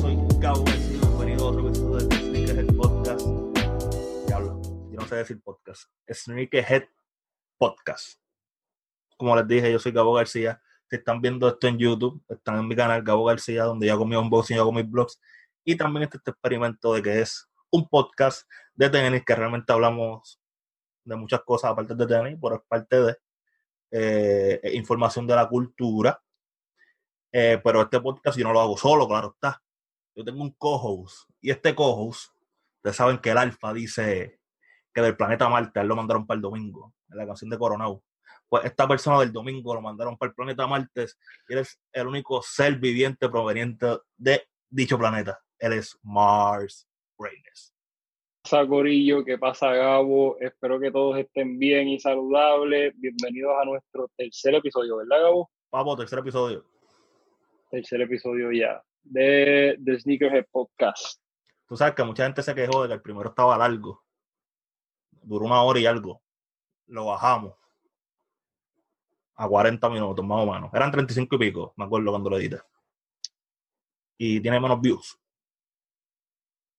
soy Gabo García, bienvenido a otro episodio de Sneakerhead Podcast. Diablo, yo no sé decir podcast. Sneakerhead Podcast. Como les dije, yo soy Gabo García. Si están viendo esto en YouTube, están en mi canal Gabo García, donde yo hago mi unboxing, yo hago mis blogs. Y también este, este experimento de que es un podcast de tenis, que realmente hablamos de muchas cosas aparte de tenis, por parte de eh, información de la cultura. Eh, pero este podcast yo no lo hago solo, claro está. Yo tengo un co-host y este co-host, ustedes saben que el Alfa dice que del planeta Marte, él lo mandaron para el domingo, en la canción de Coronado. Pues esta persona del domingo lo mandaron para el planeta Marte y él es el único ser viviente proveniente de dicho planeta. Él es Mars Reynes. ¿Qué pasa, Corillo? ¿Qué pasa, Gabo? Espero que todos estén bien y saludables. Bienvenidos a nuestro tercer episodio, ¿verdad, Gabo? Papo, tercer episodio. Tercer episodio ya de, de Sneakerhead Podcast. Tú sabes que mucha gente se quejó de que el primero estaba largo. Duró una hora y algo. Lo bajamos a 40 minutos, más o menos. Eran 35 y pico, me acuerdo cuando lo edité. Y tiene menos views.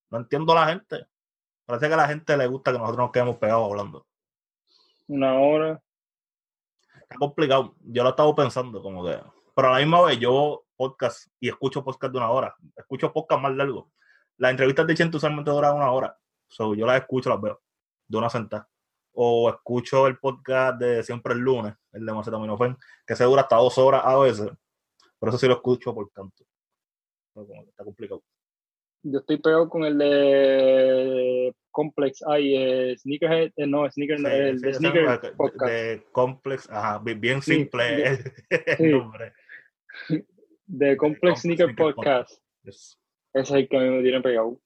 No entiendo a la gente. Parece que a la gente le gusta que nosotros nos quedemos pegados hablando. Una hora. Está complicado. Yo lo estaba pensando, como que. Pero a la misma vez, yo podcast y escucho podcast de una hora. Escucho podcast más largo. Las entrevistas de Chente usualmente duran una hora. So, yo las escucho, las veo de una sentada. O escucho el podcast de Siempre el lunes, el de Macetaminofen, que se dura hasta dos horas a veces. Por eso sí lo escucho por tanto. Está complicado. Yo estoy pegado con el de Complex. Ay, eh, Sneakerhead. eh, no, Sneaker, Sí, el sí, de Sneaker de- Podcast. de Complex, ajá, bi- bien simple el, nombre. De Complex Sneaker Podcast. Yes. Ese es el que a mí me tiene pegado.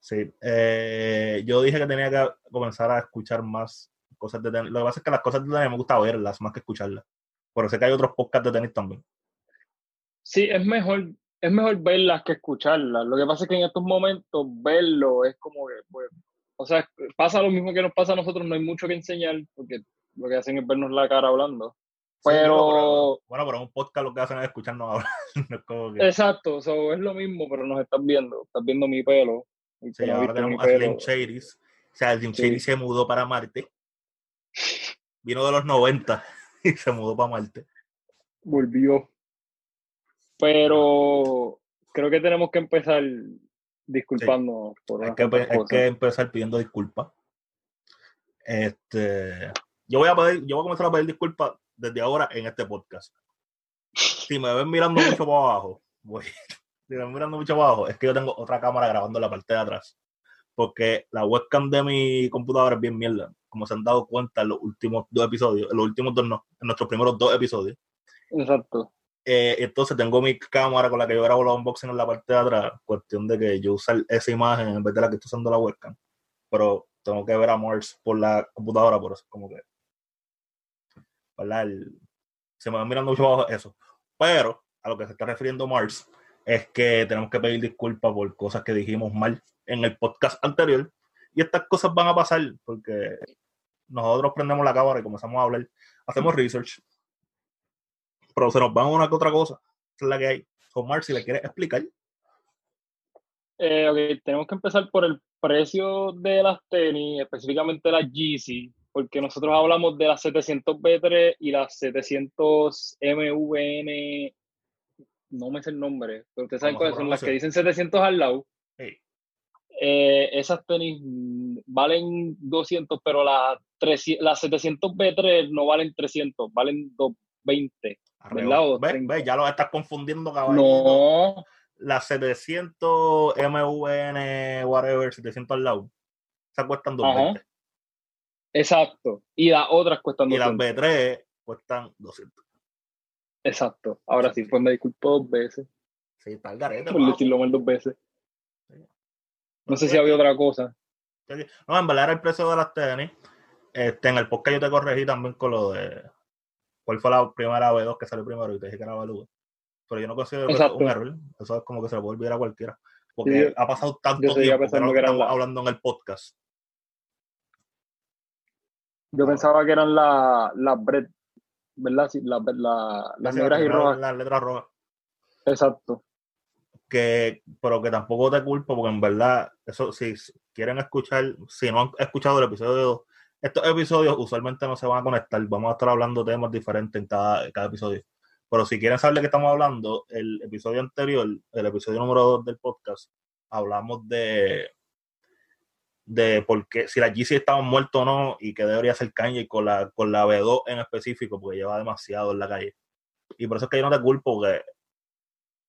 Sí, eh, yo dije que tenía que comenzar a escuchar más cosas de tenis. Lo que pasa es que las cosas de tenis me gusta verlas más que escucharlas. Pero sé que hay otros podcasts de tenis también. Sí, es mejor, es mejor verlas que escucharlas. Lo que pasa es que en estos momentos verlo es como que, pues, o sea, pasa lo mismo que nos pasa a nosotros, no hay mucho que enseñar, porque lo que hacen es vernos la cara hablando. Sí, Pero- bueno, pero un podcast lo que hacen es escucharnos hablar. No es como que- Exacto, so, es lo mismo, pero nos estás viendo, estás viendo mi pelo. Sí, no ahora mi tenemos a Slim. Shadys. O sea, Slim Sí. Shady se mudó para Marte. Vino de los 90 y se mudó para Marte. volvió. Pero creo que tenemos que empezar disculpándonos por Hay que, hay que empezar pidiendo disculpas. Este, yo voy a pedir, yo voy a comenzar a pedir disculpas desde ahora en este podcast. Si me ven mirando mucho para abajo, voy, si me ven mirando mucho para abajo, es que yo tengo otra cámara grabando en la parte de atrás. Porque la webcam de mi computadora es bien mierda. Como se han dado cuenta en los últimos dos episodios, en los últimos dos no, en nuestros primeros dos episodios. Exacto. Eh, entonces tengo mi cámara con la que yo grabo los unboxing en la parte de atrás. Cuestión de que yo usar esa imagen en vez de la que estoy usando la webcam. Pero tengo que ver a Mars por la computadora, por eso como que. ¿Verdad? Se me va mirando mucho abajo eso. Pero a lo que se está refiriendo Mars es que tenemos que pedir disculpas por cosas que dijimos mal en el podcast anterior. Y estas cosas van a pasar porque nosotros prendemos la cámara y comenzamos a hablar, hacemos research, pero se nos van una que otra cosa. Es la que hay. Con Mars, si le quieres explicar. Eh, ok, tenemos que empezar por el precio de las tenis, específicamente las Yeezy, porque nosotros hablamos de las 700 B3 y las 700 MVN, no me sé el nombre, pero ustedes saben ¿Cómo se cuáles son las que dicen 700 al lado. Hey, Eh, esas tenis valen 200, pero las, 300 las 700 B3 no valen 300, valen 220. arreo. ¿Verdad? O Ve, 30. ve, ya lo estás confundiendo, caballito. No, Las 700 MVN, whatever, 700 al lado. Esas cuestan 220. Exacto. Y las otras cuestan Y las 200. B3 cuestan 200. Exacto. Ahora sí, pues me disculpo dos veces Sí, está el garete. por decirlo mal dos veces. No sé si había otra cosa. No, en verdad era el precio de las tenis. Este, en el podcast yo te corregí también con lo de cuál fue la primera B2 que salió primero y te dije que era Beluga. Pero yo no considero un error. Eso es como que se le puede olvidar a cualquiera. Porque Sí, ha pasado tanto tiempo que lo que hablando en el podcast. Yo pensaba que eran la- las bread, ¿verdad? Sí, la- la- las negras y rojas. Las letras rojas. Exacto. Que, pero que tampoco te culpo, porque en verdad, eso, si quieren escuchar, si no han escuchado el episodio, estos episodios usualmente no se van a conectar, vamos a estar hablando temas diferentes en cada, cada episodio. Pero si quieren saber de qué estamos hablando, el episodio anterior, el episodio número 2 del podcast, hablamos de de por qué, si la GC estaba muerto o no y que debería ser Kanye con la, con la B2 en específico, porque lleva demasiado en la calle. Y por eso es que yo no te culpo, porque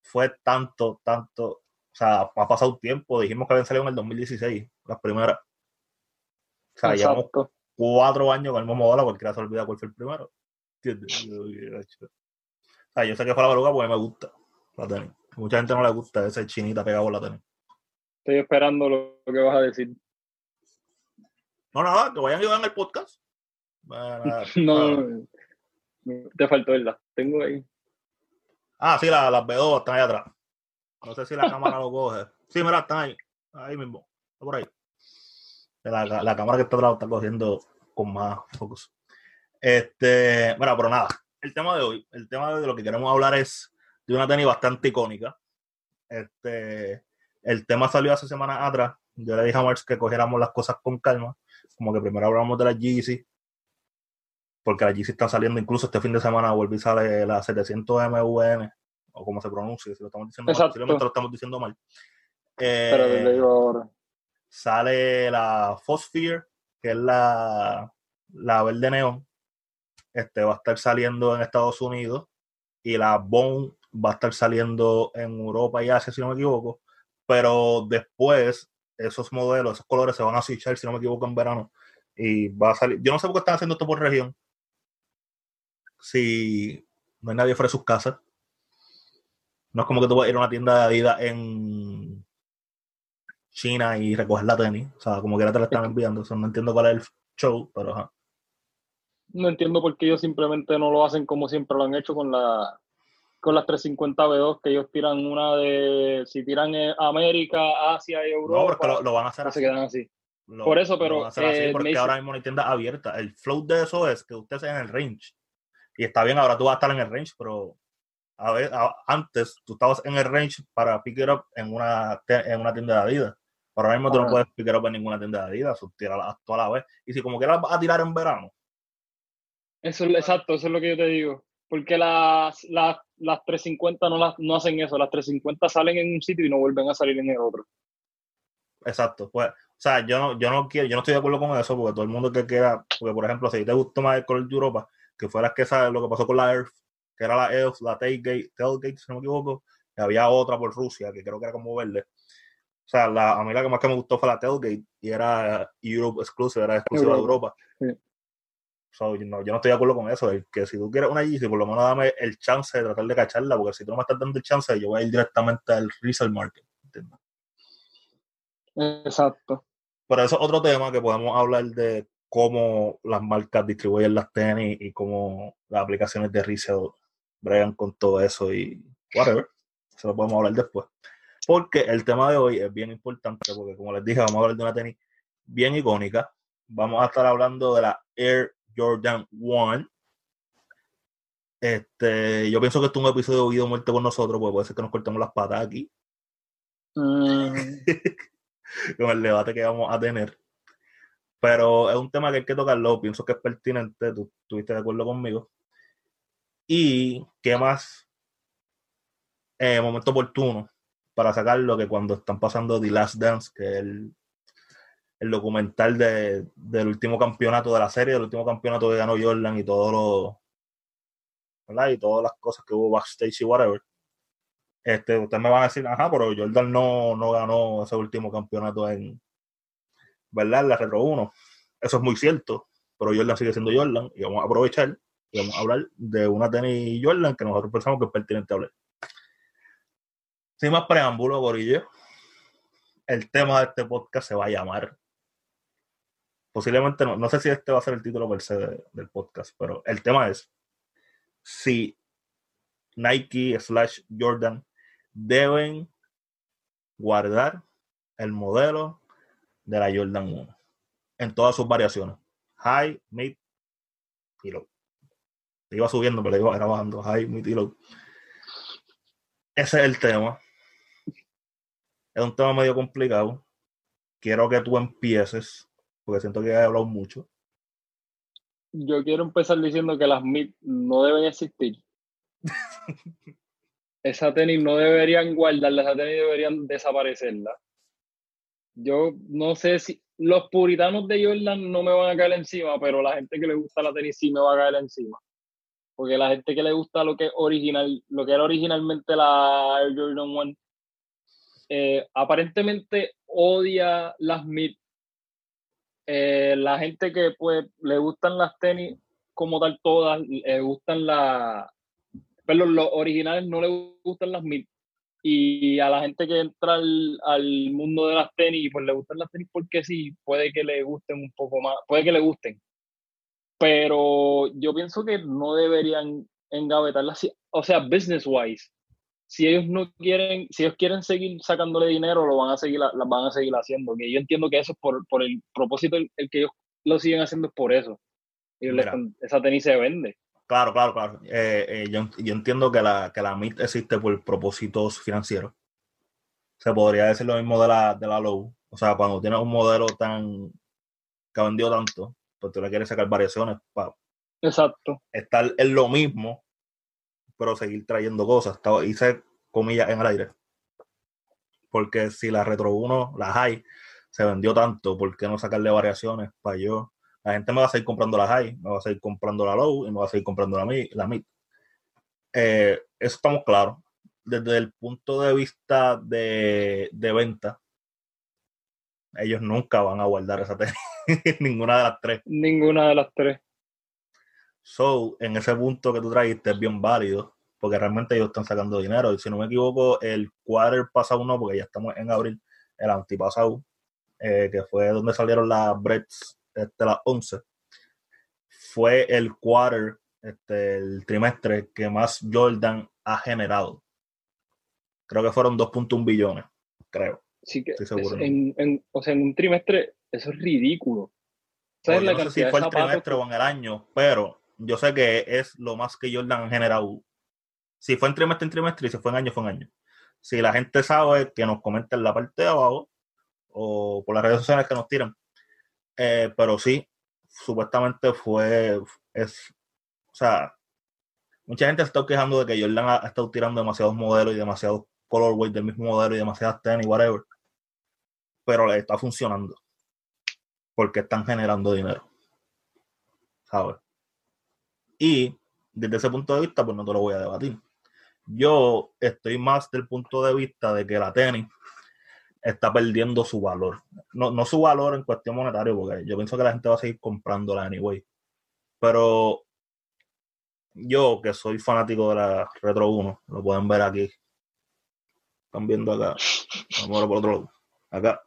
fue tanto, tanto, o sea, ha pasado tiempo, dijimos que habían salido en el 2016, las primeras. O sea, llevamos cuatro años con el mismo bola, cualquiera se olvida cuál fue el primero. O sea, yo sé que fue la baruga porque me gusta la tenis. Mucha gente no le gusta ese chinita pegado a la tenis. Estoy esperando lo que vas a decir. No, nada, que vayan a ayudar en el podcast. no, te faltó verdad. Tengo ahí. Ah, sí, las B2 están ahí atrás. No sé si la cámara lo coge. Sí, mira, están ahí. Ahí mismo. Está por ahí. La, la, cámara que está atrás está cogiendo con más focus. Este, bueno, pero nada. El tema de hoy, el tema de lo que queremos hablar es de una tenis bastante icónica. Este, el tema salió hace semanas atrás. Yo le dije a Marx que cogiéramos las cosas con calma como que primero hablamos de la Yeezy, porque la Yeezy está saliendo incluso este fin de semana, vuelve y sale la 700 MVN, o como se pronuncia, si lo estamos diciendo mal, si lo estamos diciendo mal. Pero te digo ahora. Sale la Phosphere, que es la, la verde neón. Este va a estar saliendo en Estados Unidos. Y la Bone va a estar saliendo en Europa y Asia, si no me equivoco. Pero después esos modelos, esos colores se van a switchar, si no me equivoco, en verano. Y va a salir. Yo no sé por qué están haciendo esto por región. Si no hay nadie fuera de sus casas. No es como que tú vas a ir a una tienda de Adidas en China y recoger la tenis. O sea, como que te la están enviando. O no entiendo cuál es el show, pero No entiendo por qué ellos simplemente no lo hacen como siempre lo han hecho con la con las 350 B2 que ellos tiran una de, si tiran América, Asia y Europa. No, porque lo, van a hacer así. Se quedan así. Por eso, pero... Eh, porque ahora mismo no hay tienda abierta. El flow de eso es que usted esté en el range. Y está bien, ahora tú vas a estar en el range, pero a ver, antes tú estabas en el range para pick it up en una, en una tienda de Adidas. Pero ahora mismo tú no puedes pick it up en ninguna tienda de Adidas, tírala toda la vez. Y si como quieras vas a tirar en verano. Eso es exacto, eso es lo que yo te digo. Porque las, las, las 350 no, las, no hacen eso. Las 350 salen en un sitio y no vuelven a salir en el otro. Exacto. Pues, o sea, yo no, yo no quiero, yo no estoy de acuerdo con eso, porque todo el mundo que quiera, porque por ejemplo, si te gustó más el color de Europa, que fue la que sabe lo que pasó con la Earth, que era la Elf, la Tailgate, Tailgate, si no me equivoco, y había otra por Rusia, que creo que era como verde. O sea, la, a mí la que más que me gustó fue la Tailgate, y era Europe Exclusive, era exclusiva de Europa. Sí yo no estoy de acuerdo con eso. que si tú quieres una Yeezy, por lo menos dame el chance de tratar de cacharla, porque si tú no me estás dando el chance, yo voy a ir directamente al resale market. Exacto. Pero eso es otro tema que podemos hablar de cómo las marcas distribuyen las tenis y cómo las aplicaciones de resale bregan con todo eso y whatever. Eso lo podemos hablar después. Porque el tema de hoy es bien importante, porque como les dije, vamos a hablar de una tenis bien icónica. Vamos a estar hablando de la Air Jordan 1. Este, yo pienso que esto es un episodio de Oído Muerte con nosotros, porque puede ser que nos cortemos las patas aquí. Mm. con el debate que vamos a tener. Pero es un tema que hay que tocarlo, pienso que es pertinente, tú estuviste de acuerdo conmigo. Y qué más eh, momento oportuno para sacarlo que cuando están pasando The Last Dance, que es el el documental de, del último campeonato de la serie, del último campeonato que ganó Jordan y todo lo, ¿verdad? Y todas las cosas que hubo backstage y whatever. Este, ustedes me van a decir, ajá, pero Jordan no, no ganó ese último campeonato en, ¿verdad? En la Retro 1. Eso es muy cierto, pero Jordan sigue siendo Jordan y vamos a aprovechar y vamos a hablar de una tenis Jordan que nosotros pensamos que es pertinente hablar. Sin más preámbulo, Gorillo, el tema de este podcast se va a llamar posiblemente no, no sé si este va a ser el título per se del podcast, pero el tema es si Nike slash Jordan deben guardar el modelo de la Jordan 1 en todas sus variaciones. High, mid y low. Iba subiendo, pero iba, era bajando. High, mid y low. Ese es el tema. Es un tema medio complicado. Quiero que tú empieces, porque siento que he hablado mucho. Yo quiero empezar diciendo que las MIT no deben existir. esa tenis no deberían guardarla, esa tenis deberían desaparecerla. Yo no sé si los puritanos de Jordan no me van a caer encima, pero la gente que le gusta la tenis sí me va a caer encima. Porque la gente que le gusta lo que original, lo que era originalmente la Air Jordan 1, eh, aparentemente odia las mid. Eh, la gente que pues le gustan las tenis como tal todas, le gustan las, pero los originales no le gustan las mid. Y a la gente que entra al, al, mundo de las tenis, pues le gustan las tenis porque sí, puede que le gusten un poco más, puede que le gusten. Pero yo pienso que no deberían engavetarlas, o sea, business wise. Si ellos no quieren, si ellos quieren seguir sacándole dinero, lo van a seguir, las van a seguir haciendo. Que yo entiendo que eso es por, por el propósito, el, que ellos lo siguen haciendo es por eso. Y esa tenis se vende. Claro, claro, claro. Eh, eh, yo, entiendo que la, que la MIT existe por propósitos financieros. Se podría decir lo mismo de la, de la Low. O sea, cuando tienes un modelo tan que ha vendido tanto, pues tú le quieres sacar variaciones para Exacto. estar en lo mismo, pero seguir trayendo cosas. Hice comillas en el aire. Porque si la Retro 1, la High, se vendió tanto, ¿por qué no sacarle variaciones para yo la gente me va a seguir comprando la high, me va a seguir comprando la low y me va a seguir comprando la, la mid. Eh, eso estamos claros. Desde el punto de vista de, venta, ellos nunca van a guardar esa tenis. Ninguna de las tres. Ninguna de las tres. So, en ese punto que tú trajiste es bien válido, porque realmente ellos están sacando dinero. Y si no me equivoco, el quarter pasado no, porque ya estamos en abril, el antipasado, eh, que fue donde salieron las breads este, las 11, fue el quarter, este, el trimestre que más Jordan ha generado. Creo que fueron 2.1 billones, creo. Sí que en, o sea, en un trimestre eso es ridículo. ¿Sabes la no sé si fue el trimestre o en el año, pero yo sé que es lo más que Jordan ha generado. Si fue en trimestre en trimestre y si fue en año, fue en año. Si la gente sabe, que nos comenten en la parte de abajo o por las redes sociales que nos tiran eh, pero sí, supuestamente fue, es, o sea, mucha gente se está quejando de que Jordan ha, estado tirando demasiados modelos y demasiados colorways del mismo modelo y demasiadas tenis, whatever. Pero le está funcionando. Porque están generando dinero. ¿Sabes? Y desde ese punto de vista, pues no te lo voy a debatir. Yo estoy más del punto de vista de que la tenis está perdiendo su valor. No, no su valor en cuestión monetaria, porque yo pienso que la gente va a seguir comprándola anyway. Pero yo, que soy fanático de la Retro 1, lo pueden ver aquí. Están viendo acá. Vamos por otro lado. Acá.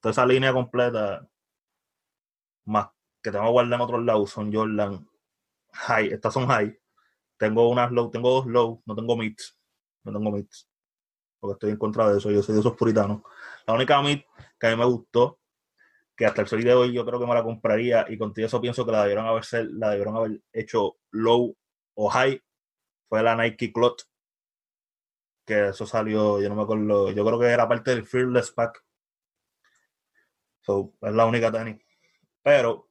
Toda esa línea completa, más que tengo guardar en otros lados, son Jordan High. Estas son High. Tengo unas low, tengo dos low, no tengo mids. No tengo mids porque estoy en contra de eso, yo soy de esos puritanos. La única mí que a mí me gustó, que hasta el sol de hoy yo creo que me la compraría y contigo eso pienso que la debieron haber, la debieron haber hecho low o high, fue la Nike Clot, que eso salió, yo no me acuerdo, yo creo que era parte del Fearless Pack. So, es la única tenis. Pero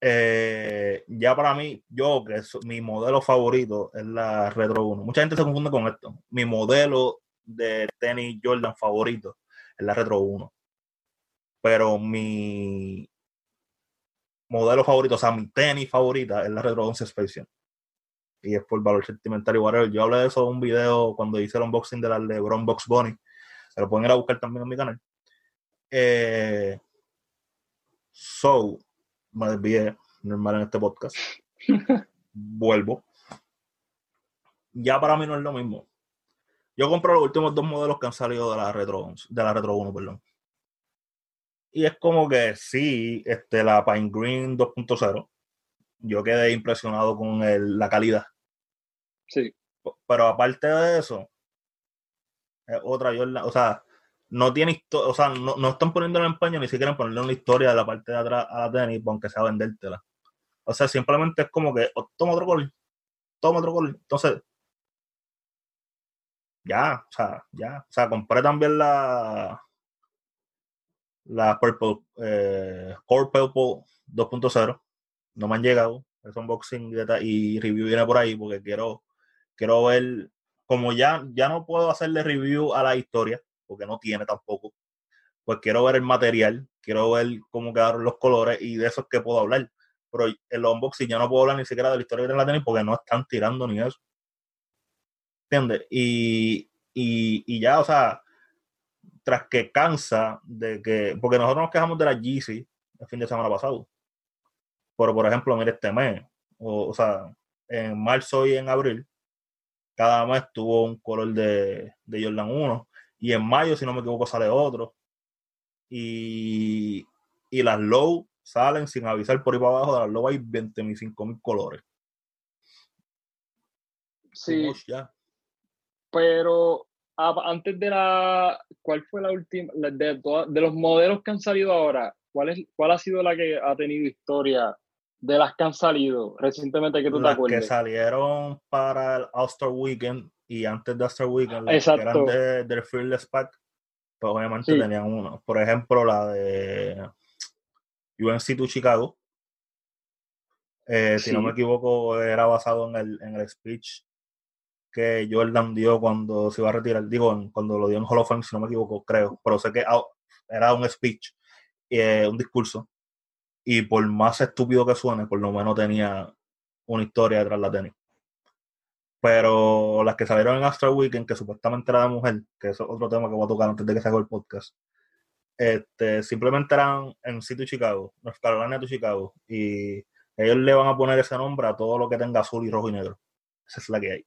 eh, ya para mí, yo que es, mi modelo favorito es la Retro 1. Mucha gente se confunde con esto. Mi modelo de tenis Jordan favorito es la Retro 1. Pero mi modelo favorito, o sea, mi tenis favorita es la Retro 11 Special. Y es por valor sentimental y whatever. Yo hablé de eso en un video cuando hice el unboxing de la LeBron Box Bunny. Se lo pueden ir a buscar también en mi canal. Eh, so, me desvié normal en este podcast. Vuelvo. Ya para mí no es lo mismo. Yo compro los últimos dos modelos que han salido de la Retro, de la Retro 1, perdón. Y es como que sí, este, la Pine Green 2.0, yo quedé impresionado con la calidad. Sí. Pero aparte de eso, es otra Jordan, o sea, no tiene o sea, no, no están poniéndolo en España, ni siquiera ponerle una historia de la parte de atrás a la tenis, aunque sea vendértela. O sea, simplemente es como que, oh, toma otro color, toma otro color. Entonces, ya, o sea, ya. O sea, compré también la la Purple, eh, Core Purple 2.0. No me han llegado. Es unboxing y review viene por ahí porque quiero, quiero ver, como ya, ya no puedo hacerle review a la historia, porque no tiene tampoco, pues quiero ver el material, quiero ver cómo quedaron los colores y de eso es que puedo hablar. Pero el unboxing ya no puedo hablar ni siquiera de la historia de la tenis porque no están tirando ni eso. ¿Entiendes? Y, y, y ya, o sea, tras que cansa de que, porque nosotros nos quejamos de la Yeezy el fin de semana pasado. Pero, por ejemplo, mire este mes, o, sea, en marzo y en abril, cada mes tuvo un color de, de Jordan 1. Y en mayo, si no me equivoco, sale otro. Y, y las low salen sin avisar por ahí para abajo. De las low hay 25 mil colores. Sí. Pero antes de la, ¿cuál fue la última? De, de, los modelos que han salido ahora, ¿cuál, es, ¿cuál ha sido la que ha tenido historia de las que han salido recientemente que tú te acuerdas? que salieron para el All-Star Weekend y antes de All-Star Weekend, las que eran de, del Fearless Pack, pues obviamente tenían uno. Por ejemplo, la de UNC to Chicago. Eh, si no me equivoco, era basado en el, en el speech que Jordan dio cuando se iba a retirar, digo, cuando lo dio en Hall of Fame, si no me equivoco, creo, pero sé que era un speech, eh, un discurso, y por más estúpido que suene, por lo menos tenía una historia detrás de la tenis. Pero las que salieron en Astro Weekend, que supuestamente era de mujer, que es otro tema que voy a tocar antes de que se haga el podcast, este, simplemente eran en sitio Chicago, North Carolina to Chicago, y ellos le van a poner ese nombre a todo lo que tenga azul y rojo y negro. Esa es la que hay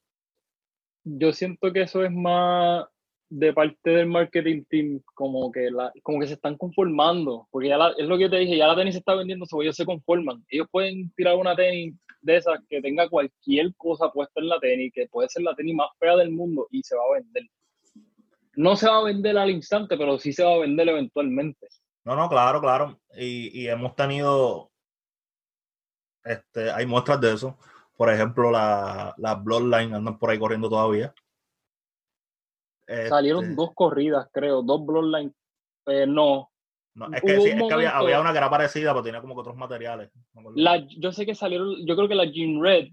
yo siento que eso es más de parte del marketing team, como que, la, como que se están conformando, porque ya es lo que te dije, ya la tenis se está vendiendo, so ellos se conforman. Ellos pueden tirar una tenis de esas que tenga cualquier cosa puesta en la tenis, que puede ser la tenis más fea del mundo y se va a vender. No se va a vender al instante, pero sí se va a vender eventualmente. No, no, claro, claro. Y, y hemos tenido, este, hay muestras de eso. Por ejemplo, la, la Bloodline andan por ahí corriendo todavía. Salieron este dos corridas, creo, dos Bloodline. Eh, no. es que, había, una que era parecida, pero tenía como que otros materiales. La, yo sé que salieron, yo creo que la Jean Red.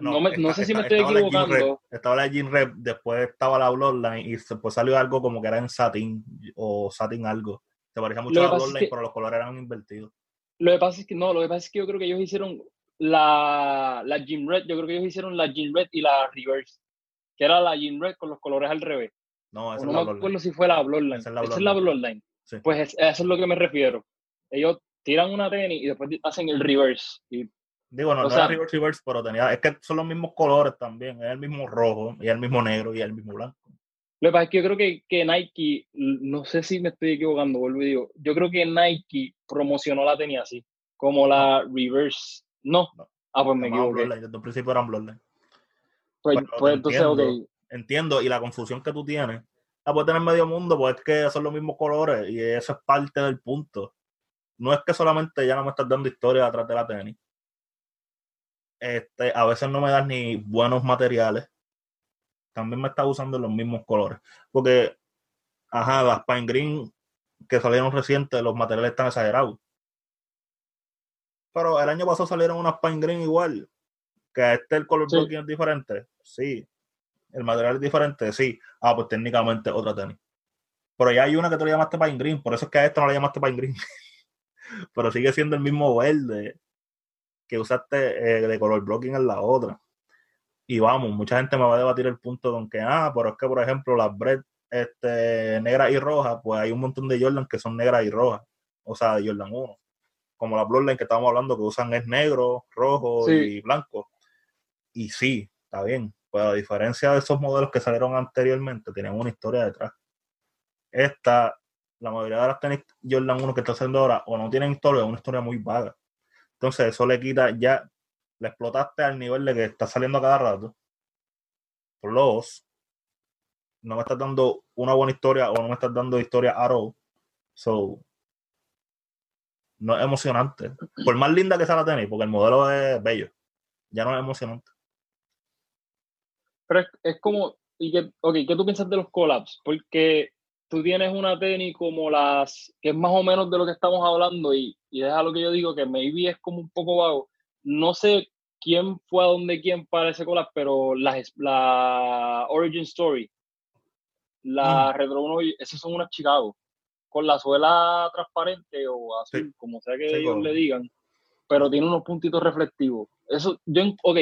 No, no, sé si me estoy equivocando. estaba la Jean Red, después estaba la Bloodline y después salió algo como que era en satin o satin algo. Se parecía mucho a la Bloodline, pero los colores eran invertidos. Lo que pasa es que no, lo que pasa es que yo creo que ellos hicieron la, la Jean Red, yo creo que ellos hicieron la Jean Red y la Reverse, que era la Jean Red con los colores al revés. No, esa no es me acuerdo si fue la Bloodline. Esa es la Bloodline. Pues eso es lo que me refiero. Ellos tiran una tenis y después hacen el reverse. Y, Digo, no, no era reverse, reverse, pero tenía, es que son los mismos colores también. Es el mismo rojo, y el mismo negro, y el mismo blanco. Lo que pasa es que yo creo que, que Nike, no sé si me estoy equivocando, vuelvo y digo, yo creo que Nike promocionó la tenis así, como la reverse no. Ah, pues me equivoqué. Desde un principio eran Bloodline. Pues, pues entonces, entiendo, Entiendo, y la confusión que tú tienes, la puedes tener medio mundo, pues es que son los mismos colores, y eso es parte del punto. No es que solamente ya no me estás dando historia atrás de la tenis. Este, a veces no me das ni buenos materiales. También me estás usando los mismos colores. Porque, ajá, las Pine Green que salieron recientes, los materiales están exagerados pero el año pasado salieron unas Pine Green igual. Que este el color sí. es diferente. Sí. El material es diferente, sí. Ah, pues técnicamente otra tenis. Pero ya hay una que tú le llamaste Pine Green, por eso es que a esta no le llamaste Pine Green. pero sigue siendo el mismo verde que usaste eh, de color blocking en la otra. Y vamos, mucha gente me va a debatir el punto con que, ah, pero es que, por ejemplo, las bread este, negras y rojas, pues hay un montón de Jordan que son negras y rojas. O sea, de Jordan 1 como la Bloodline que estábamos hablando, que usan es negro, rojo y blanco. Y sí, está bien. A diferencia de esos modelos que salieron anteriormente, tenían una historia detrás. Esta, la mayoría de las tenis Jordan 1 que está haciendo ahora, o no tienen historia, o una historia muy vaga. Entonces, eso le quita, ya le explotaste al nivel de que está saliendo a cada rato. Por los, no me estás dando una buena historia o no me estás dando historia at all. So, no es emocionante. Por más linda que sea la tenis, porque el modelo es bello, ya no es emocionante. Pero es, como, y que, ok, ¿qué tú piensas de los collabs? Porque tú tienes una tenis como las, que es más o menos de lo que estamos hablando y, y es lo que yo digo, que maybe es como un poco vago. No sé quién fue a donde quién para ese collab, pero la, la Origin Story, la mm. Retro 1, esas son unas Chicago, con la suela transparente o azul, como sea que ellos le digan, pero tiene unos puntitos reflectivos. Eso, yo, ok,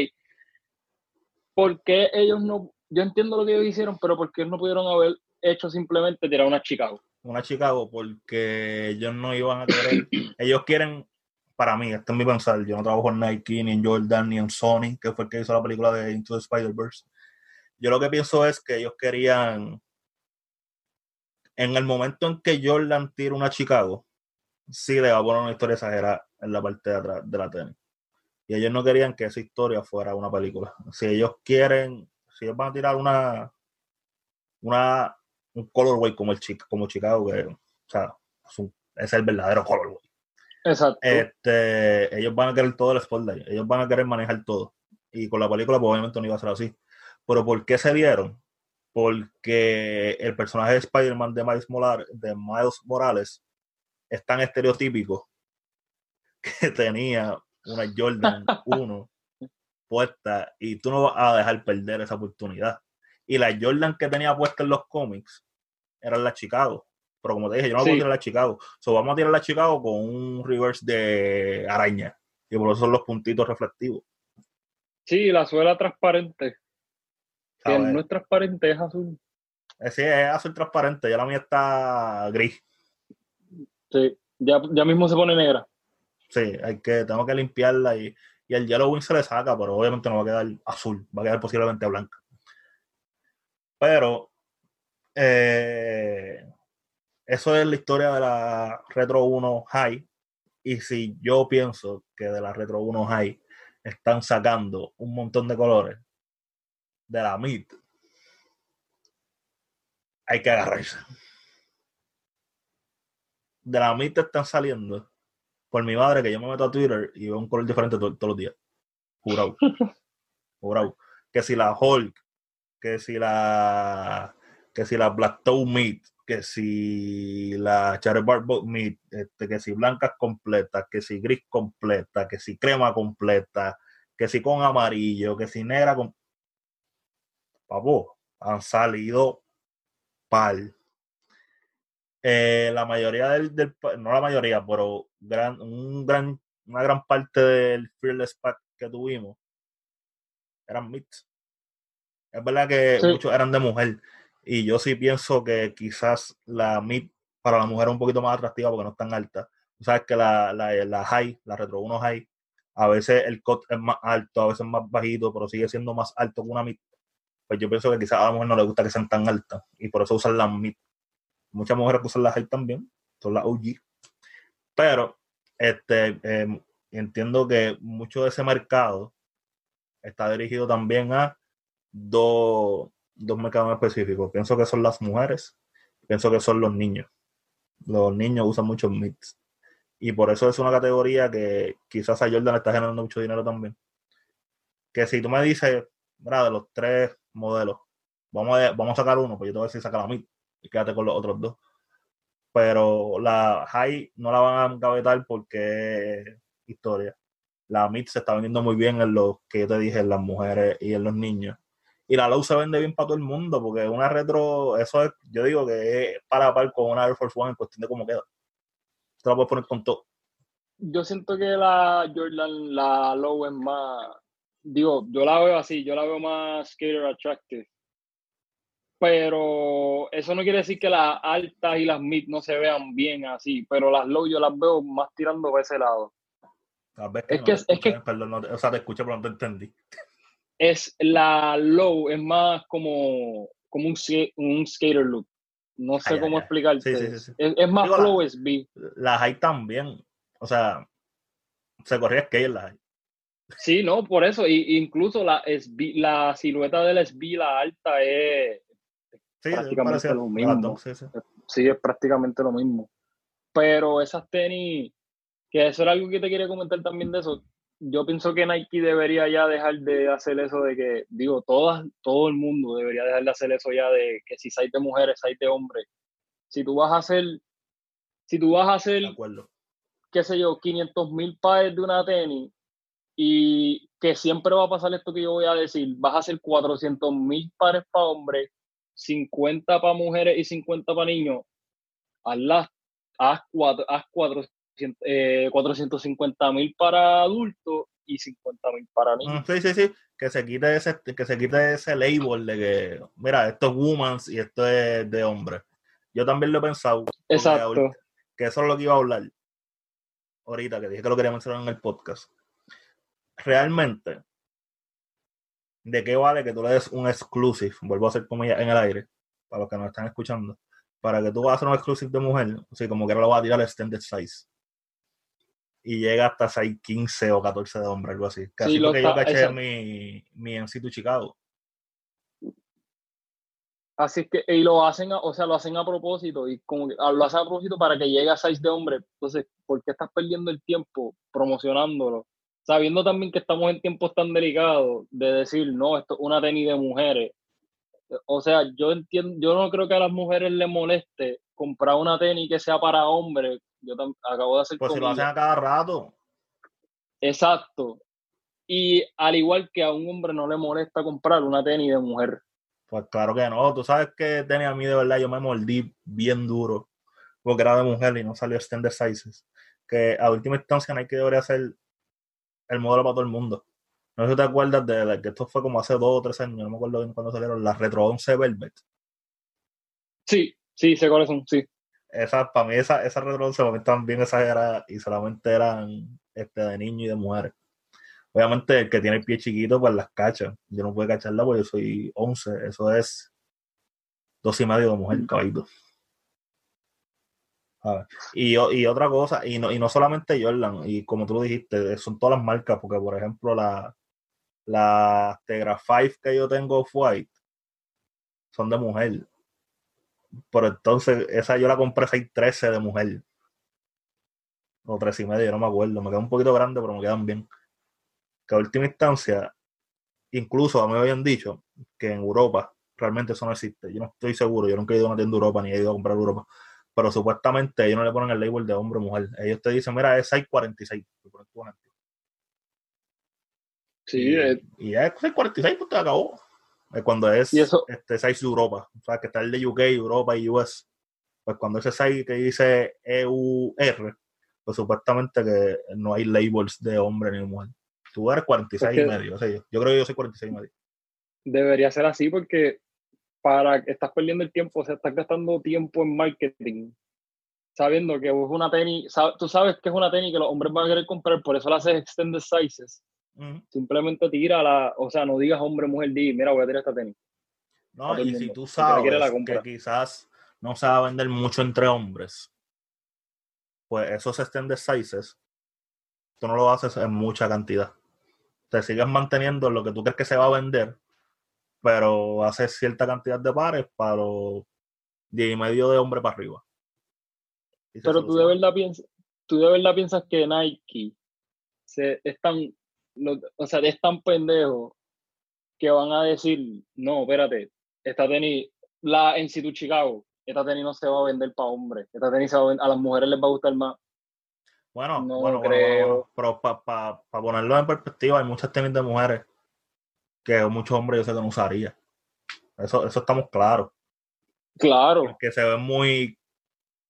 ¿por qué ellos no, yo entiendo lo que ellos hicieron, pero ¿por qué no pudieron haber hecho simplemente tirar una Chicago? Una Chicago porque ellos no iban a querer, ellos quieren, para mí, este es mi pensar, yo no trabajo en Nike, ni en Jordan, ni en Sony, que fue el que hizo la película de Into the Spider-Verse. Yo lo que pienso es que ellos querían, en el momento en que Jordan tira una Chicago, sí le va a poner una historia exagerada en la parte de atrás de la tenis. Y ellos no querían que esa historia fuera una película. Si ellos quieren, si ellos van a tirar una, una un colorway como el como Chicago, que o sea, es, el verdadero colorway. Exacto. Este, ellos van a querer todo el spotlight, ellos van a querer manejar todo. Y con la película, pues, obviamente no iba a ser así. Pero ¿por qué se dieron? Porque el personaje de Spider-Man de Miles, de Miles Morales es tan estereotípico que tenía una Jordan 1 puesta y tú no vas a dejar perder esa oportunidad. Y la Jordan que tenía puesta en los cómics era la Chicago. Pero como te dije, yo no voy a tirar la Chicago. So, vamos a tirar la Chicago con un reverse de araña. Y por eso son los puntitos reflectivos. Sí, la suela transparente. no es transparente, es azul. Eh, sí, es azul transparente. Ya la mía está gris. Sí, ya, ya mismo se pone negra. Sí, hay que, tengo que limpiarla y, y el Yellow Wing se le saca, pero obviamente no va a quedar azul, va a quedar posiblemente blanca. Pero eh, eso es la historia de la Retro 1 High. Y si yo pienso que de la Retro 1 High están sacando un montón de colores de la MIT, hay que agarrarse. De la MIT están saliendo por mi madre que yo me meto a Twitter y veo un color diferente todos los días. Jurado. Jurado. Que si la Hulk, que si la que si la Black Toe Meat, que si la Cherry Bark Meat, este, que si blancas completas, que si gris completa, que si crema completa, que si con amarillo, que si negra con... Papo, han salido pal. Eh, la mayoría del, no la mayoría, pero gran, un gran, una gran parte del Fearless Pack que tuvimos eran mix. Es verdad que muchos eran de mujer. Y yo sí pienso que quizás la mid para la mujer es un poquito más atractiva porque no es tan alta. Tú sabes que la, la, la high, la Retro 1 high, a veces el cut es más alto, a veces más bajito, pero sigue siendo más alto que una mid. Pues yo pienso que quizás a la mujer no le gusta que sean tan altas y por eso usan la mid muchas mujeres usan las high también, son las OG. Pero este, em, entiendo que mucho de ese mercado está dirigido también a dos, dos mercados específicos. Pienso que son las mujeres, pienso que son los niños. Los niños usan mucho mix. Y por eso es una categoría que quizás a Jordan está generando mucho dinero también. Que si tú me dices, de los tres modelos, vamos a, vamos a sacar uno, pues yo te voy a decir sacar la mid y quédate con los otros dos. Pero la high no la van a engavetar porque es historia. La mid se está vendiendo muy bien en los que yo te dije, en las mujeres y en los niños. Y la low se vende bien para todo el mundo, porque una retro, eso es, yo digo que es para par con una Air Force One en cuestión de cómo queda. Te la puedes poner con todo. Yo siento que la Jordan, la low es más, digo, yo la veo así, yo la veo más skater attractive pero eso no quiere decir que las altas y las mid no se vean bien así, pero las low yo las veo más tirando para ese lado. es, que, es que, perdón, o sea, te escucho, pero no te entendí. Es la low, es más como, como un, un skater look. No sé cómo explicarte. es, más low es B. Las hay también, o sea, se corría skate las hay. Sí, no, por eso. Y, incluso la, SB, la silueta del SB, la alta, es, Sí, prácticamente lo mismo. sí, es prácticamente lo mismo. Pero esas tenis, que eso era algo que te quería comentar también de eso, yo pienso que Nike debería ya dejar de hacer eso de que, digo, todas, todo el mundo debería dejar de hacer eso ya de que si hay de mujeres, hay de hombres. Si tú vas a hacer, si tú vas a hacer, qué sé yo, 500 mil pares de una tenis y que siempre va a pasar esto que yo voy a decir, vas a hacer 400 mil pares para hombres, 50 para mujeres y 50 para niños, haz, haz, cuatro, haz cuatro, eh, 450 mil para adultos y 50 mil para niños. Sí, sí, sí, que se quite ese, que se quite ese label de que, mira, esto es woman y esto es de hombre. Yo también lo he pensado. Exacto. Que eso es lo que iba a hablar ahorita, que dije que lo quería mencionar en el podcast. Realmente, ¿de qué vale que tú le des un exclusive? Vuelvo a hacer comillas en el aire, para los que nos están escuchando. Para que tú vas a hacer un exclusive de mujer, así como que ahora lo vas a tirar al extended size y llega hasta 6, 15 o 14 de hombre, algo así. Casi lo que yo caché mi, mi en situ Chicago. Así es que, y lo hacen, o sea, lo hacen a propósito, y como ah, lo hacen a propósito para que llegue a 6 de hombre. Entonces, ¿por qué estás perdiendo el tiempo promocionándolo? Sabiendo también que estamos en tiempos tan delicados de decir, no, esto es una tenis de mujeres. O sea, yo entiendo, yo no creo que a las mujeres les moleste comprar una tenis que sea para hombres yo acabo de hacer. Pues si lo hacen a cada rato. Exacto. Y al igual que a un hombre no le molesta comprar una tenis de mujer. Pues claro que no. Tú sabes que tenis a mí de verdad yo me mordí bien duro porque era de mujer y no salió extended sizes. Que a última instancia no hay que debería hacer el modelo para todo el mundo. No sé si te acuerdas de, que esto fue como hace dos o tres años, no me acuerdo bien cuando salieron las Retro 11 Velvet. Sí, sí, sé cuáles son, sí esa, para mí esa, esa retroducción estaban bien exageradas y solamente eran este, de niños y de mujeres. Obviamente el que tiene el pie chiquito, pues las cacha. Yo no puedo cacharla porque yo soy 11, eso es dos y medio de mujer, caballito. Y, y otra cosa, y no, y no solamente Jordan, y como tú dijiste, son todas las marcas, porque por ejemplo la, la Tegra 5 que yo tengo White son de mujer. Por entonces, esa yo la compré 6.13 de mujer. O 3 y medio, no me acuerdo. Me quedan un poquito grande, pero me quedan bien. Que a última instancia, incluso a mí me habían dicho que en Europa realmente eso no existe. Yo no estoy seguro. Yo nunca he ido a una tienda de Europa ni he ido a comprar Europa. Pero supuestamente ellos no le ponen el label de hombre o mujer. Ellos te dicen, mira, es 6.46. Sí, y, es... y es 6.46, pues te acabó cuando es este size de Europa, o sea, que está el de UK, Europa y US, pues cuando ese size que dice EUR, pues supuestamente que no hay labels de hombre ni mujer. Tú eres 46 y medio, o sea, yo, creo que yo soy 46 y medio. Debería ser así porque para estás perdiendo el tiempo, o sea, estás gastando tiempo en marketing, sabiendo que es una tenis, tú sabes que es una tenis que los hombres van a querer comprar, por eso la haces extended sizes Simplemente tira la, o sea, no digas hombre, mujer, di, mira, voy a tirar esta tenis. No, y si tú sabes que quizás no se va a vender mucho entre hombres, pues esos extended sizes, tú no lo haces en mucha cantidad. Te sigues manteniendo lo que tú crees que se va a vender, pero haces cierta cantidad de pares para los 10 y medio de hombre para arriba. Pero tú de verdad piensas, tú de verdad piensas que Nike se, es tan o sea, es tan pendejo que van a decir, no, espérate, esta tenis, la en situ Chicago, esta tenis no se va a vender para hombres, esta tenis a, las mujeres les va a gustar más. Bueno, bueno, creo. pero para ponerlo en perspectiva, hay muchas tenis de mujeres que muchos hombres yo sé que no usaría. Eso, eso estamos claros. Claro. Que se ve muy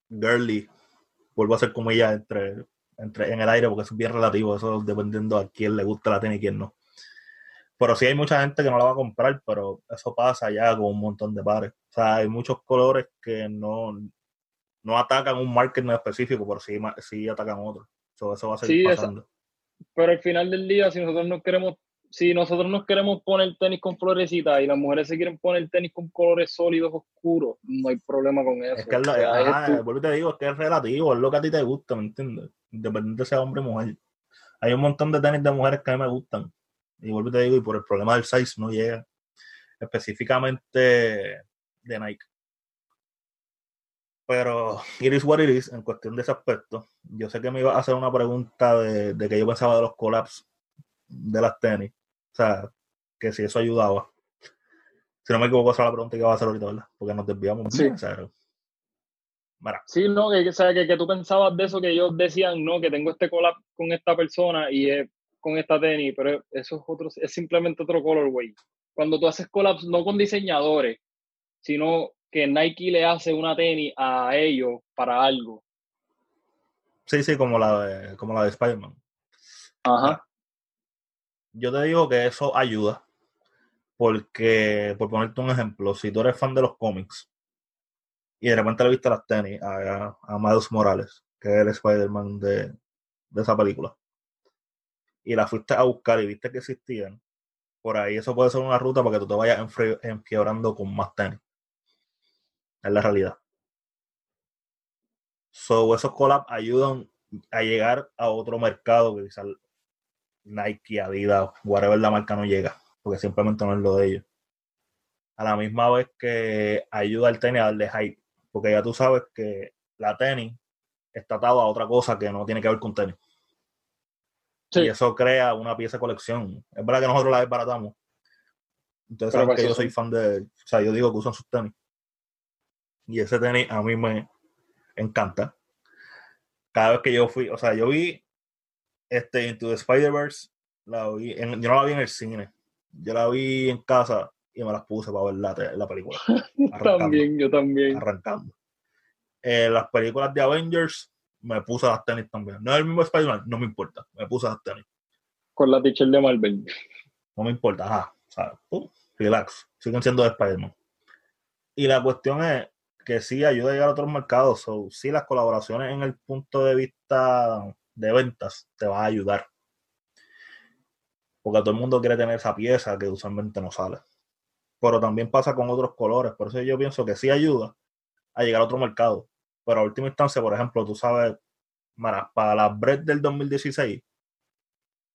girly. Vuelvo a hacer como ella entre entre, en el aire porque es bien relativo, eso dependiendo a quién le gusta la tenis y quién no. Pero sí hay mucha gente que no la va a comprar, pero eso pasa ya con un montón de pares. O sea, hay muchos colores que no, no atacan un market en específico, pero sí, sí atacan otro. eso va a seguir pasando. pero al final del día, si nosotros no queremos si nosotros nos queremos poner tenis con florecitas y las mujeres se quieren poner tenis con colores sólidos oscuros, no hay problema con eso. Es que es ajá, te digo, es que es relativo, es lo que a ti te gusta, ¿me entiendes? Independiente sea hombre o mujer. Hay un montón de tenis de mujeres que a mí me gustan. Y vuelvo te digo, y por el problema del size no llega. Específicamente de Nike. Pero it is what it is en cuestión de ese aspecto. Yo sé que me iba a hacer una pregunta de, de que yo pensaba de los collabs de las tenis. O sea, que si eso ayudaba. Si no me equivoco, esa es la pregunta que va a hacer ahorita, ¿verdad? Porque nos desviamos. Sí. O sea, mira, Sí, no, que, o sea, que, que tú pensabas de eso, que ellos decían, no, que tengo este collab con esta persona y es con esta tenis, pero eso es, otro, es simplemente otro colorway. Cuando tú haces collabs no con diseñadores, sino que Nike le hace una tenis a ellos para algo. sí, sí, como la de, como la de Spider-Man. Ajá. Yo te digo que eso ayuda. Porque, por ponerte un ejemplo, si tú eres fan de los cómics y de repente le viste las tenis a, a Miles Morales, que es el Spider-Man de, de esa película, y la fuiste a buscar y viste que existían, por ahí eso puede ser una ruta para que tú te vayas enfiebrando con más tenis. Es la realidad. So, esos collabs ayudan a llegar a otro mercado que quizás Nike, Adidas, whatever la marca no llega, porque simplemente no es lo de ellos. A la misma vez que ayuda al tenis a darle hype, porque ya tú sabes que la tenis está atada a otra cosa que no tiene que ver con tenis. Sí. Y eso crea una pieza de colección. Es verdad que nosotros la desbaratamos. Entonces saben pues que yo soy fan de, o sea, yo digo que usan sus tenis. Y ese tenis a mí me encanta. Cada vez que yo fui, o sea, yo vi este Into the Spider-Verse, la vi en- yo no la vi en el cine. Yo la vi en casa y me las puse para ver la, la película. También, yo también. arrancando. Eh, las películas de Avengers, me puse las tenis también. No es el mismo Spider-Man, no me importa. Me puse las tenis. Con la teacher de Marvel. No me importa. Ajá. O sea, relax. Siguen siendo de Spider-Man. Y la cuestión es que sí ayuda a llegar a otros mercados. So, sí, las colaboraciones en el punto de vista de ventas te va a ayudar. Porque todo el mundo quiere tener esa pieza que usualmente no sale. Pero también pasa con otros colores. Por eso yo pienso que sí ayuda a llegar a otro mercado. Pero a última instancia, por ejemplo, tú sabes, para la Bread del 2016,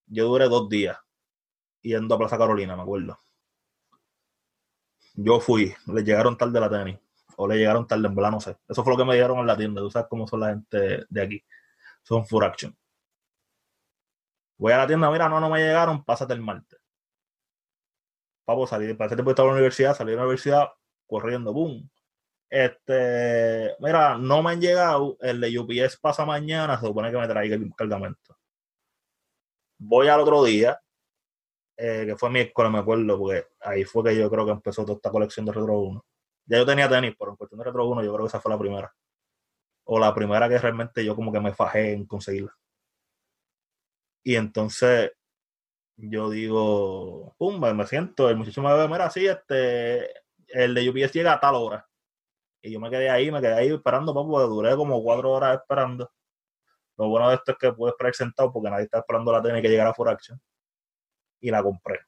yo duré dos días yendo a Plaza Carolina, me acuerdo. Yo fui, le llegaron tarde la tenis, o le llegaron tarde, en verdad no sé. Eso fue lo que me dijeron en la tienda, tú sabes cómo son la gente de aquí. Son full action. Voy a la tienda, mira, no, no me llegaron, pásate el martes. Papo, salí, para ese tiempo estaba en la universidad, salí de la universidad corriendo, boom. Este, mira, no me han llegado, el de UPS pasa mañana, se supone que me traiga el cargamento. Voy al otro día, eh, que fue miércoles, me acuerdo, porque ahí fue que yo creo que empezó toda esta colección de Retro 1. Ya yo tenía tenis, pero en cuestión de Retro 1 yo creo que esa fue la primera. O la primera que realmente yo como que me fajé en conseguirla. Y entonces yo digo, pum, me siento, el muchacho me ve, mira, sí, este, el de UPS llega a tal hora. Y yo me quedé ahí, me quedé ahí esperando, porque duré como cuatro horas esperando. Lo bueno de esto es que pude esperar sentado porque nadie está esperando la tenis que llegara for action. Y la compré.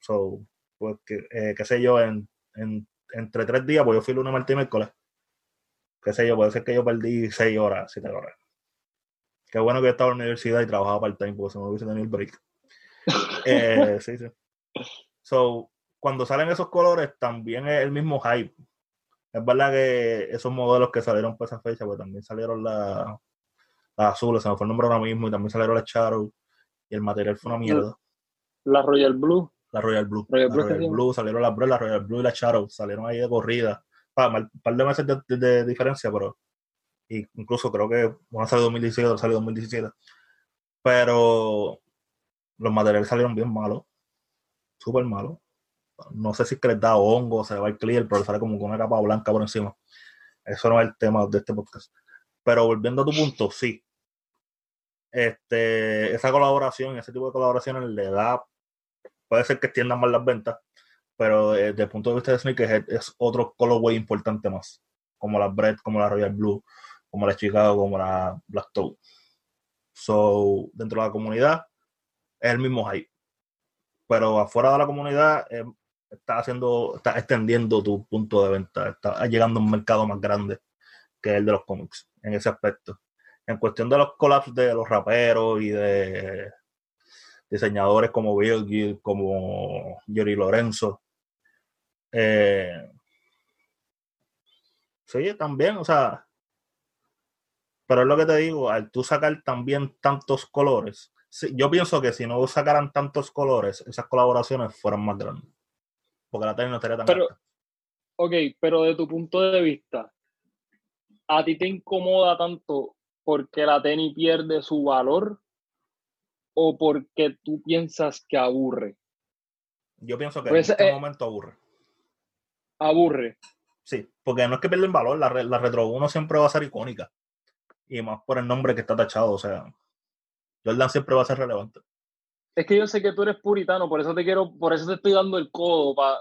So, pues, eh, qué sé yo, en, en- entre tres días, pues yo fui lunes, martes y miércoles. Qué sé yo, puede ser que yo perdí seis horas, siete horas. Qué bueno que yo estaba en la universidad y trabajaba part-time porque si no hubiese tenido el break. Eh, sí, sí. So, cuando salen esos colores, también es el mismo hype. Es verdad que esos modelos que salieron por esa fecha, pues también salieron las las azules, se me fue el nombre ahora mismo, y también salieron las Shadow, y el material fue una mierda. La Royal Blue. La Royal Blue. Royal la Blue, Royal. Blue, salieron las Blue, la Royal Blue y la Shadow, salieron ahí de corrida. Un par de meses de, diferencia, pero incluso creo que una salió 2017, otra salió 2017. Pero los materiales salieron bien malos, súper malos. No sé si es que les da hongo, se le va el clear, pero sale como con una capa blanca por encima. Eso no es el tema de este podcast. Pero volviendo a tu punto, sí. Este, esa colaboración, ese tipo de colaboraciones le da, puede ser que extiendan más las ventas, pero eh, desde el punto de vista de Sneakerhead es otro colorway importante más, como la Bread, como la Royal Blue, como la Chicago, como la Black Toe. So, dentro de la comunidad es el mismo hype, pero afuera de la comunidad eh, está haciendo, está extendiendo tu punto de venta, está llegando a un mercado más grande que el de los cómics en ese aspecto. En cuestión de los collabs de los raperos y de diseñadores como Bill como Yuri Lorenzo. Eh, sí, también, o sea, pero es lo que te digo, al tú sacar también tantos colores, sí, yo pienso que si no sacaran tantos colores, esas colaboraciones fueran más grandes. Porque la tenis no estaría tan Pero- alta. Ok, pero de tu punto de vista, ¿a ti te incomoda tanto porque la tenis pierde su valor o porque tú piensas que aburre? Yo pienso que Pues, en este eh, momento aburre. Aburre. Sí, porque no es que pierden valor, la, la Retro 1 siempre va a ser icónica. Y más por el nombre que está tachado, o sea, Jordan siempre va a ser relevante. Es que yo sé que tú eres puritano, por eso te quiero, por eso te estoy dando el codo para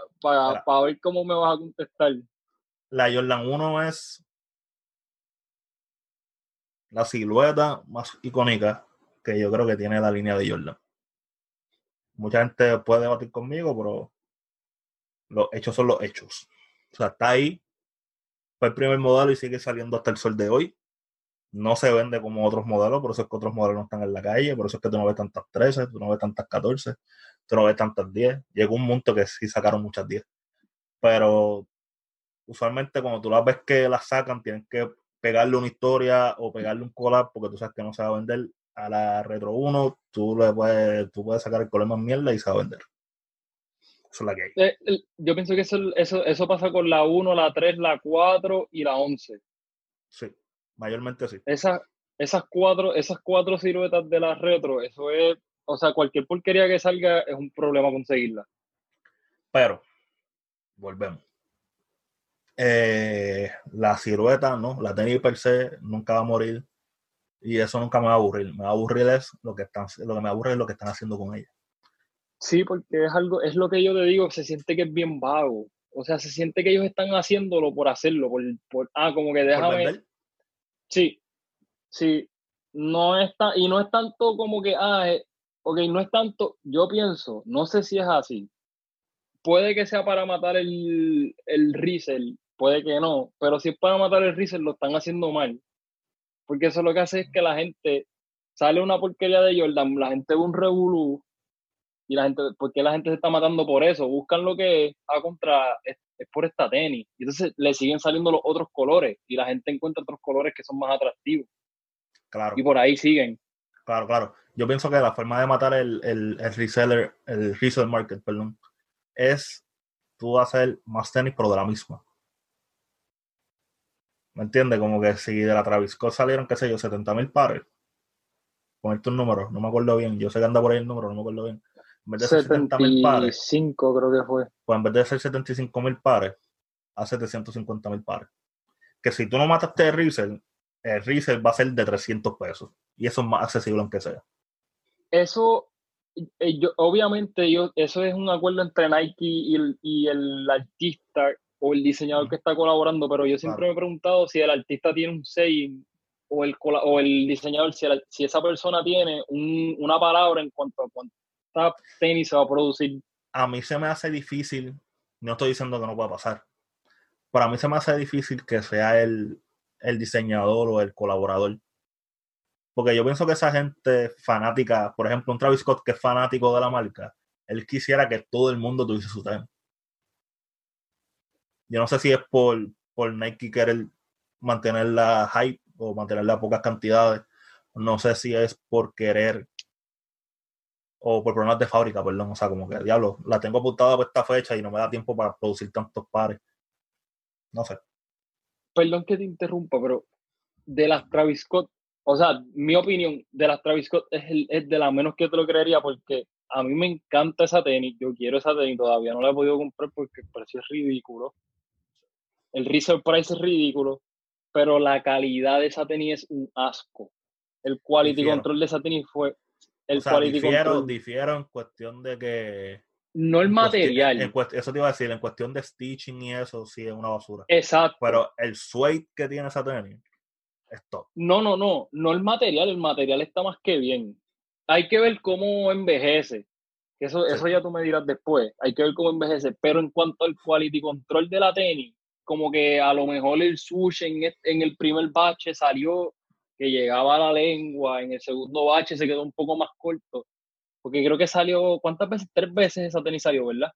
Mira. ver cómo me vas a contestar. La Jordan 1 es la silueta más icónica que yo creo que tiene la línea de Jordan. Mucha gente puede debatir conmigo, pero los hechos son los hechos. O sea, está ahí, fue el primer modelo y sigue saliendo hasta el sol de hoy. No se vende como otros modelos, por eso es que otros modelos no están en la calle, por eso es que tú no ves tantas 13, tú no ves tantas 14, tú no ves tantas 10. Llegó un punto que sí sacaron muchas 10. Pero usualmente cuando tú las ves que las sacan, tienen que pegarle una historia o pegarle un collab porque tú sabes que no se va a vender. A la Retro 1, tú le puedes, tú puedes sacar el color más mierda y se va a vender. Que hay. Eh, el- Yo pienso que eso, eso, eso pasa con la 1, la 3, la 4 y la 11. Sí, mayormente sí. Esas, esas, cuatro, esas cuatro siluetas de la retro, eso es, o sea, cualquier porquería que salga es un problema conseguirla. Pero, volvemos. Eh, la silueta, ¿no? La tenis per se nunca va a morir. Y eso nunca me va a aburrir. Me va a aburrir es lo que están, lo que me aburre es lo que están haciendo con ella. Sí, porque es algo, es lo que yo te digo, se siente que es bien vago. O sea, se siente que ellos están haciéndolo por hacerlo, por, por ah, como que déjame, Sí, sí. No es ta- y no es tanto como que, ah, eh, ok, no es tanto, yo pienso, no sé si es así. Puede que sea para matar el, el resell, puede que no, pero si es para matar el resell, lo están haciendo mal. Porque eso lo que hace es que la gente, sale una porquería de Jordan, la gente ve un revolú, y la gente, porque la gente se está matando por eso? Buscan lo que a contra, es, es por esta tenis. Y entonces le siguen saliendo los otros colores, y la gente encuentra otros colores que son más atractivos claro. y por ahí siguen. Claro, claro. Yo pienso que la forma de matar el, el, el reseller, el resale market, perdón, es tú hacer más tenis, pero de la misma. ¿Me entiendes? Como que si de la Travis Scott salieron, qué sé yo, 70 mil pares. Ponerte un número, no me acuerdo bien. Yo sé que anda por ahí el número, no me acuerdo bien. En vez de ser 70 mil pares, 75 creo que fue. pues en vez de ser 75 mil pares, hace 750 mil pares. Que si tú no mataste el resale, el resale va a ser de 300 pesos. Y eso es más accesible aunque sea. Eso, eh, yo, obviamente, yo, eso es un acuerdo entre Nike y el, y el artista o el diseñador que está colaborando, pero yo siempre Claro. me he preguntado si el artista tiene un saying o el, o el diseñador, si, el- si esa persona tiene un- una palabra en cuanto a tenis se va a producir. a mí se me hace difícil, no estoy diciendo que no pueda pasar, pero a mí se me hace difícil que sea el, el diseñador o el colaborador. Porque yo pienso que esa gente fanática, por ejemplo, un Travis Scott que es fanático de la marca, él quisiera que todo el mundo tuviese su tema. Yo no sé si es por, por Nike querer mantener la hype o mantenerla a pocas cantidades. No sé si es por querer o por problemas de fábrica, perdón. O sea, como que, diablo, la tengo apuntada por esta fecha y no me da tiempo para producir tantos pares. No sé. Perdón que te interrumpa, pero de las Travis Scott, o sea, mi opinión de las Travis Scott es, el- es de la menos que te lo creería porque a mí me encanta esa tenis, yo quiero esa tenis, todavía no la he podido comprar porque el precio es ridículo. El resale price es ridículo, pero la calidad de esa tenis es un asco. El quality control de esa tenis fue el O sea, quality difiero, control, difiero en cuestión de que. no el material. en eso te iba a decir, en cuestión de stitching y eso, sí es una basura. Exacto. Pero el suede que tiene esa tenis es top. No, no, no, no el material, el material está más que bien. Hay que ver cómo envejece. Eso, Sí. eso ya tú me dirás después. Hay que ver cómo envejece. Pero en cuanto al quality control de la tenis, como que a lo mejor el sushi en, en el primer bache salió que llegaba a la lengua, en el segundo bache se quedó un poco más corto. Porque creo que salió, ¿cuántas veces? Tres veces esa tenis salió, ¿verdad?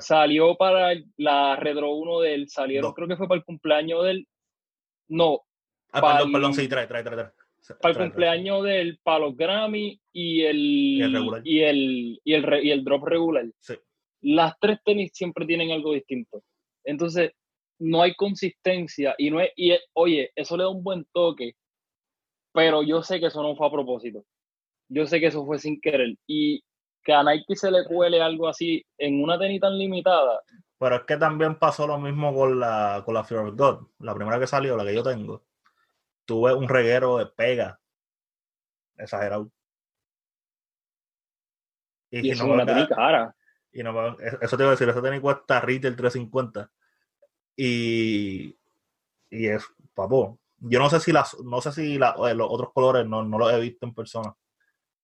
Salió para el- la Retro 1 de él, salieron, creo que fue para el cumpleaños del. No, Ah, Pal- perdón, perdón, sí, trae, trae, trae, trae. para el cumpleaños del para los Grammy y el, y el, y el, y el, y el drop regular. Sí. Las tres tenis siempre tienen algo distinto. Entonces, no hay consistencia y no es, y oye, eso le da un buen toque, pero yo sé que eso no fue a propósito. Yo sé que eso fue sin querer. Y que a Nike se le cuele algo así en una tenis tan limitada. Pero es que también pasó lo mismo con la, con la Fear of God, la primera que salió, la que yo tengo. Tuve un reguero de pega. Exagerado. Y, eso no una cara. Y no, eso te iba a decir, esa tenis cuesta retail 350 y, y es, papo, yo no sé si las, no sé si la, eh, los otros colores no, no los he visto en persona.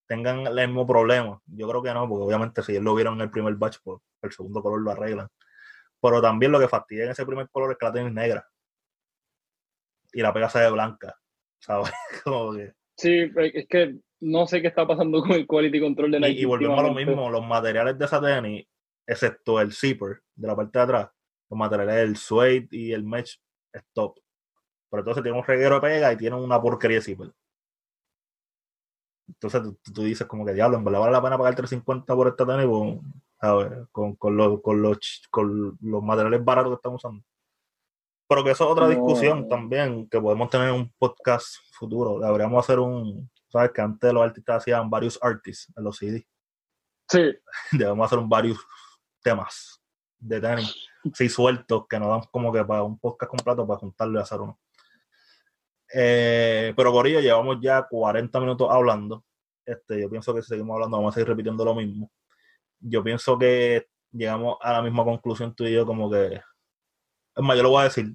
Tengan el mismo problema. Yo creo que no, porque obviamente si ellos lo vieron en el primer batch, pues el segundo color lo arreglan. Pero también lo que fastidia en ese primer color es que la tenis negra. Y la pega se ve blanca. ¿Sabes? Como que... Sí, es que no sé qué está pasando con el quality control de Nike. Y, y volvemos a lo mismo, los materiales de esa tenis, excepto el zipper de la parte de atrás, los materiales del suede y el mesh es top. Pero entonces tiene un reguero de pega y tiene una porquería zipper. Entonces tú, dices como que diablo, en verdad vale la pena pagar 350 por esta tenis con, con, los, con, los, con los materiales baratos que estamos usando. Pero que eso es otra discusión también, que podemos tener un podcast futuro. Deberíamos hacer un, sabes que antes los artistas hacían varios artists en los CD. Sí. Debemos hacer un varios temas de tenis sí sueltos que nos dan como que para un podcast completo para juntarlo y hacer uno. Eh, pero por ello llevamos ya 40 minutos hablando. Este, yo pienso que si seguimos hablando vamos a seguir repitiendo lo mismo. Yo pienso que llegamos a la misma conclusión tú y yo como que... Es más, yo lo voy a decir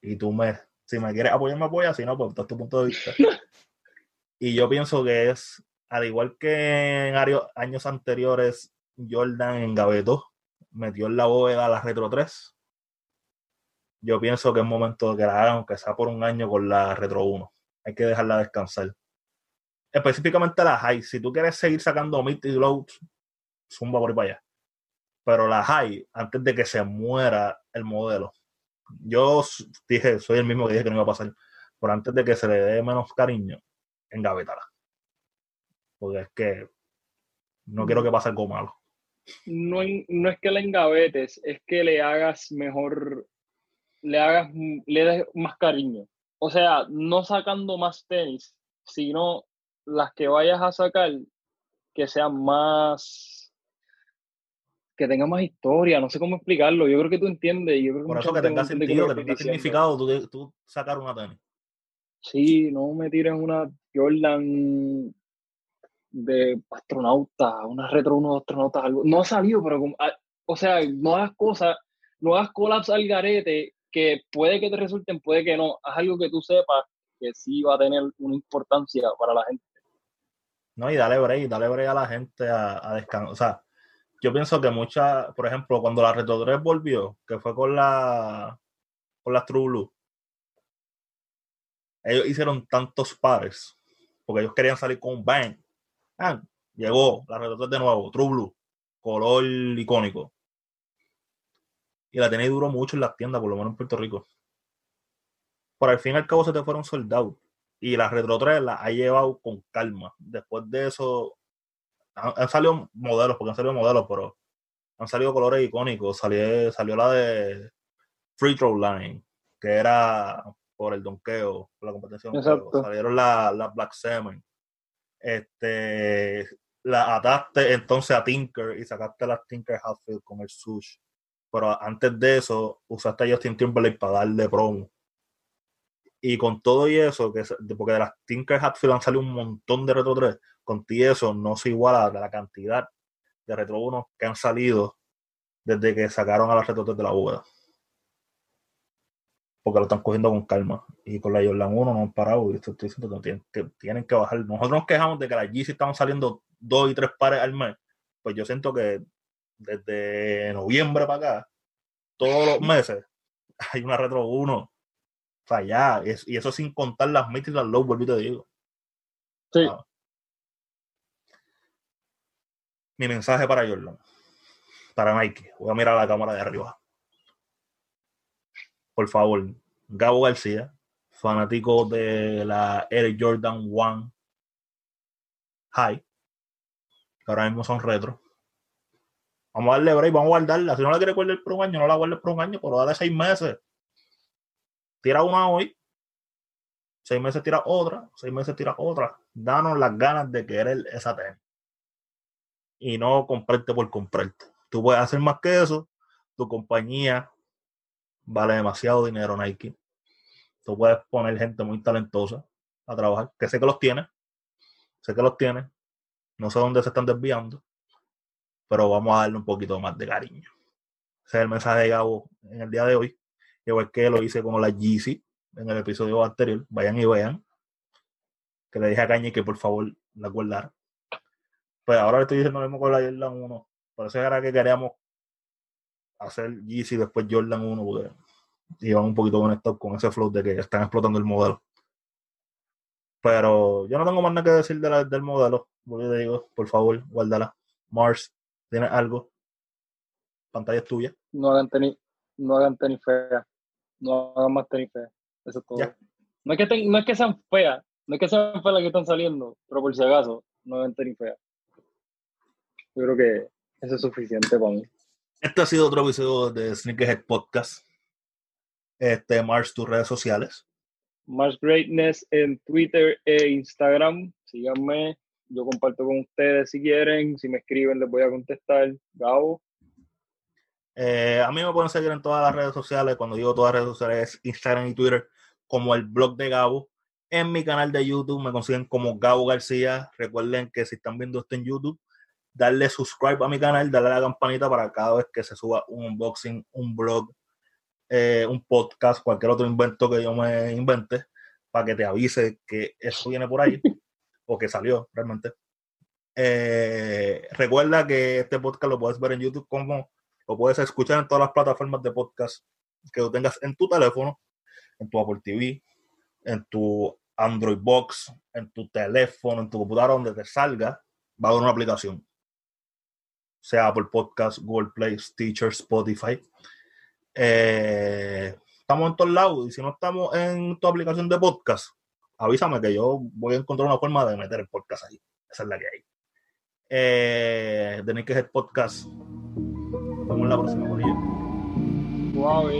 y tú me... Si me quieres apoyar, me apoyas, si no, pues das tu punto de vista. y yo pienso que es, al igual que en años anteriores, Jordan en engavetó metió en la bóveda la Retro 3. Yo pienso que es momento de que la hagan, aunque sea por un año con la Retro 1. Hay que dejarla descansar. Específicamente la High. Si tú quieres seguir sacando mid y low, zumba por ahí para allá. Pero la High, antes de que se muera el modelo. Yo dije, soy el mismo que dije que no iba a pasar. Pero antes de que se le dé menos cariño, engavetala. Porque es que no quiero que pase algo malo no, no es que la engavetes, es que le hagas mejor, le hagas, le des más cariño. O sea, no sacando más tenis, sino las que vayas a sacar que sean más, que tengan más historia, no sé cómo explicarlo, yo creo que tú entiendes. Yo creo Por eso que tenga sentido, que tenga significado tú, tú sacar una tenis. Sí, no me tires una Jordan de astronautas, una retro uno de astronautas, algo. No ha salido, pero ah, o sea, no hagas cosas, no hagas collabs al garete que puede que te resulten, puede que no. Haz algo que tú sepas que sí va a tener una importancia para la gente. No, y dale break, dale break a la gente a, a descansar. O sea, yo pienso que muchas, por ejemplo, cuando la Retro 3 volvió, que fue con la con las True Blue, ellos hicieron tantos pares, porque ellos querían salir con un bang Ah, llegó la Retro de nuevo, True Blue, color icónico. Y la tenéis duró mucho en las tiendas, por lo menos en Puerto Rico. Por al fin y al cabo se te fueron soldados. Y la Retro 3 la ha llevado con calma. Después de eso, han, salido modelos, porque han salido modelos, pero han salido colores icónicos. Salió, salió la de Free Throw Line, que era por el donqueo, por la competencia. Salieron las la Black Semen este, la ataste entonces a Tinker y sacaste las Tinker Hatfield con el Sush. Pero antes de eso, usaste a Justin Timberlake para darle promo. Y con todo y eso, que porque de las Tinker Hatfield han salido un montón de Retro 3, con ti eso no se iguala la cantidad de Retro 1 que han salido desde que sacaron a las Retro 3 de la bóveda porque lo están cogiendo con calma. Y con la Jordan 1 no han parado. Y estoy diciendo que tienen, que tienen que bajar. Nosotros nos quejamos de que las Yeezy estaban saliendo dos y tres pares al mes. Pues yo siento que desde noviembre para acá, todos los meses, hay una Retro 1. O sea, ya. Y eso sin contar las mid y las low, vuelvo y te digo. Sí. Mi mensaje para Jordan. Para Nike. Voy a mirar la cámara de arriba por favor, Gabo García, fanático de la Air Jordan 1 High, que ahora mismo son retro. Vamos a darle break, vamos a guardarla. Si no la quiere guardar por un año, no la guardes por un año, pero dale seis meses. Tira una hoy, seis meses tira otra, seis meses tira otra. Danos las ganas de querer esa tenis. Y no comprarte por comprarte. Tú puedes hacer más que eso. Tu compañía vale demasiado dinero, Nike. Tú puedes poner gente muy talentosa a trabajar, que sé que los tiene. Sé que los tiene. No sé dónde se están desviando. Pero vamos a darle un poquito más de cariño. Ese es el mensaje de Gabo en el día de hoy. Igual que lo hice con la Yeezy en el episodio anterior. Vayan y vean. Que le dije a Cañi que por favor la guardara. Pues ahora le estoy diciendo lo mismo con la Jordan 1. Por eso era que queríamos hacer Yeezy después Jordan 1 porque iban un poquito conectados con ese flow de que están explotando el modelo. Pero yo no tengo más nada que decir del modelo. Porque te digo, por favor, guárdala. Mars, ¿tienes algo? Pantalla es tuya. No hagan tenis, no hagan tenis fea. No hagan más tenis fea. Eso es todo. No es, que no es que sean feas, no es que sean feas las que están saliendo, pero por si acaso, no hagan tenis fea. Yo creo que eso es suficiente para mí. Este ha sido otro episodio de Sneakerhead Podcast. Este, Mars, tus redes sociales. Mars Greatness en Twitter e Instagram. Síganme. Yo comparto con ustedes si quieren. Si me escriben, les voy a contestar. Gabo. Eh, a mí me pueden seguir en todas las redes sociales. Cuando digo todas las redes sociales, Instagram y Twitter, como el blog de Gabo. En mi canal de YouTube me consiguen como Gabo García. Recuerden que si están viendo esto en YouTube, darle subscribe a mi canal, darle a la campanita para cada vez que se suba un unboxing, un blog, eh, un podcast, cualquier otro invento que yo me invente, para que te avise que eso viene por ahí o que salió realmente. Eh, recuerda que este podcast lo puedes ver en YouTube como lo puedes escuchar en todas las plataformas de podcast que tú tengas en tu teléfono, en tu Apple TV, en tu Android Box, en tu teléfono, en tu computadora, donde te salga, va a haber una aplicación sea Apple Podcast, Google Play, Stitcher, Spotify. Eh, estamos en todos lados y si no estamos en tu aplicación de podcast, avísame que yo voy a encontrar una forma de meter el podcast ahí. Esa es la que hay. Eh, que hacer podcast. Nos vemos la próxima, por Wow,